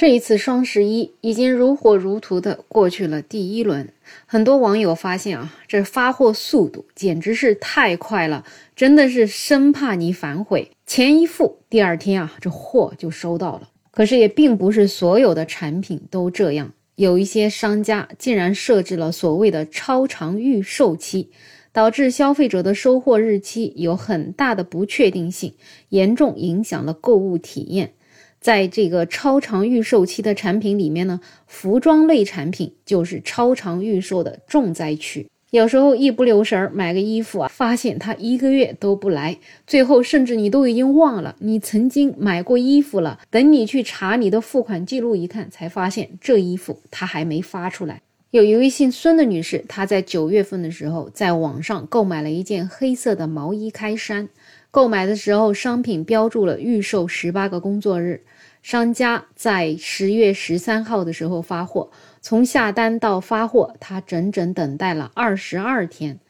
这一次双十一已经如火如荼的过去了第一轮，很多网友发现啊，这发货速度简直是太快了，真的是生怕你反悔，钱一付，第二天啊，这货就收到了。可是也并不是所有的产品都这样，有一些商家竟然设置了所谓的超长预售期，导致消费者的收货日期有很大的不确定性，严重影响了购物体验。在这个超长预售期的产品里面呢，服装类产品就是超长预售的重灾区。有时候一不留神儿买个衣服啊，发现它一个月都不来，最后甚至你都已经忘了你曾经买过衣服了。等你去查你的付款记录一看，才发现这衣服它还没发出来。有一位姓孙的女士，她在九月份的时候在网上购买了一件黑色的毛衣开衫。购买的时候，商品标注了预售十八个工作日，商家在十月十三号的时候发货，从下单到发货，他整整等待了二十二天。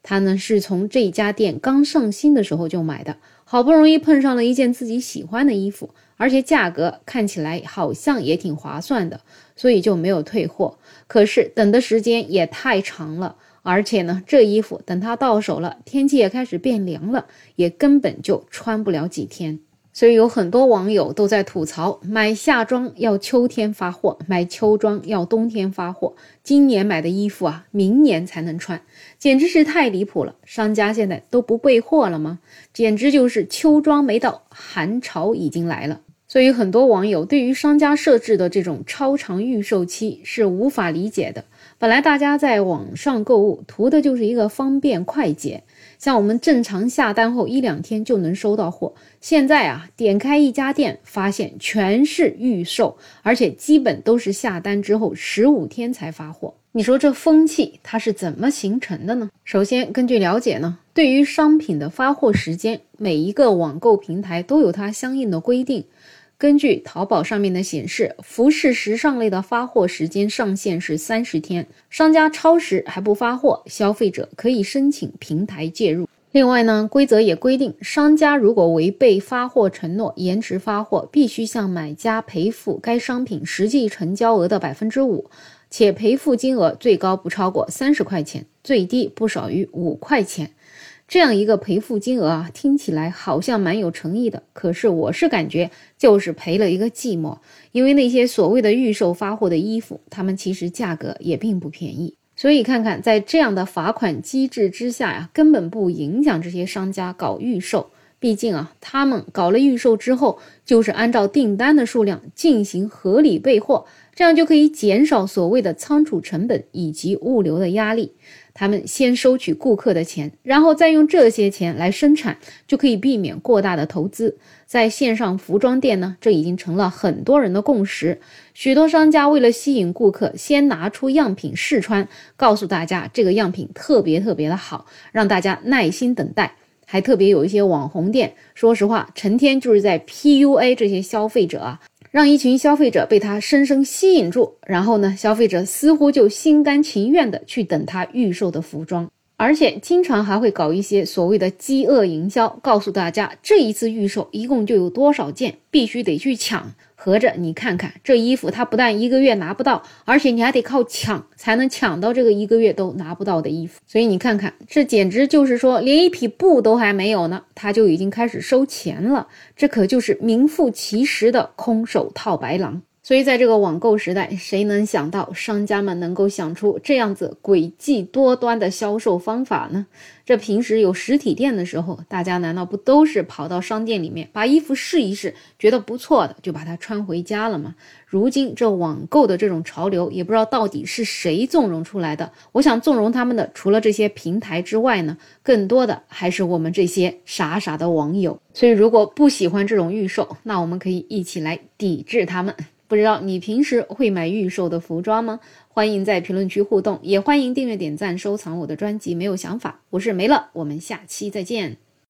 他呢是从这家店刚上新的时候就买的，好不容易碰上了一件自己喜欢的衣服，而且价格看起来好像也挺划算的，所以就没有退货。可是等的时间也太长了。而且呢，这衣服等它到手了，天气也开始变凉了，也根本就穿不了几天。所以有很多网友都在吐槽：买夏装要秋天发货，买秋装要冬天发货。今年买的衣服啊，明年才能穿，简直是太离谱了。商家现在都不备货了吗？简直就是秋装没到，寒潮已经来了。所以很多网友对于商家设置的这种超长预售期是无法理解的。本来大家在网上购物图的就是一个方便快捷，像我们正常下单后一两天就能收到货。现在啊，点开一家店，发现全是预售，而且基本都是下单之后十五天才发货。你说这风气它是怎么形成的呢？首先，根据了解呢，对于商品的发货时间，每一个网购平台都有它相应的规定。根据淘宝上面的显示，服饰时尚类的发货时间上限是三十天，商家超时还不发货，消费者可以申请平台介入。另外呢，规则也规定，商家如果违背发货承诺，延迟发货，必须向买家赔付该商品实际成交额的百分之五，且赔付金额最高不超过三十块钱，最低不少于五块钱。这样一个赔付金额啊，听起来好像蛮有诚意的，可是我是感觉就是赔了一个寂寞，因为那些所谓的预售发货的衣服，他们其实价格也并不便宜。所以看看在这样的罚款机制之下呀，根本不影响这些商家搞预售，毕竟啊，他们搞了预售之后，就是按照订单的数量进行合理备货，这样就可以减少所谓的仓储成本以及物流的压力。他们先收取顾客的钱，然后再用这些钱来生产，就可以避免过大的投资。在线上服装店呢，这已经成了很多人的共识。许多商家为了吸引顾客，先拿出样品试穿，告诉大家这个样品特别特别的好，让大家耐心等待。还特别有一些网红店，说实话，成天就是在 PUA 这些消费者啊。让一群消费者被他深深吸引住，然后呢，消费者似乎就心甘情愿的去等他预售的服装，而且经常还会搞一些所谓的饥饿营销，告诉大家这一次预售一共就有多少件，必须得去抢。合着你看看这衣服，他不但一个月拿不到，而且你还得靠抢才能抢到这个一个月都拿不到的衣服。所以你看看，这简直就是说，连一匹布都还没有呢，他就已经开始收钱了。这可就是名副其实的空手套白狼。所以，在这个网购时代，谁能想到商家们能够想出这样子诡计多端的销售方法呢？这平时有实体店的时候，大家难道不都是跑到商店里面把衣服试一试，觉得不错的就把它穿回家了吗？如今这网购的这种潮流，也不知道到底是谁纵容出来的。我想纵容他们的，除了这些平台之外呢，更多的还是我们这些傻傻的网友。所以，如果不喜欢这种预售，那我们可以一起来抵制他们。不知道你平时会买预售的服装吗？欢迎在评论区互动，也欢迎订阅、点赞、收藏我的专辑。没有想法，我是梅乐，我们下期再见。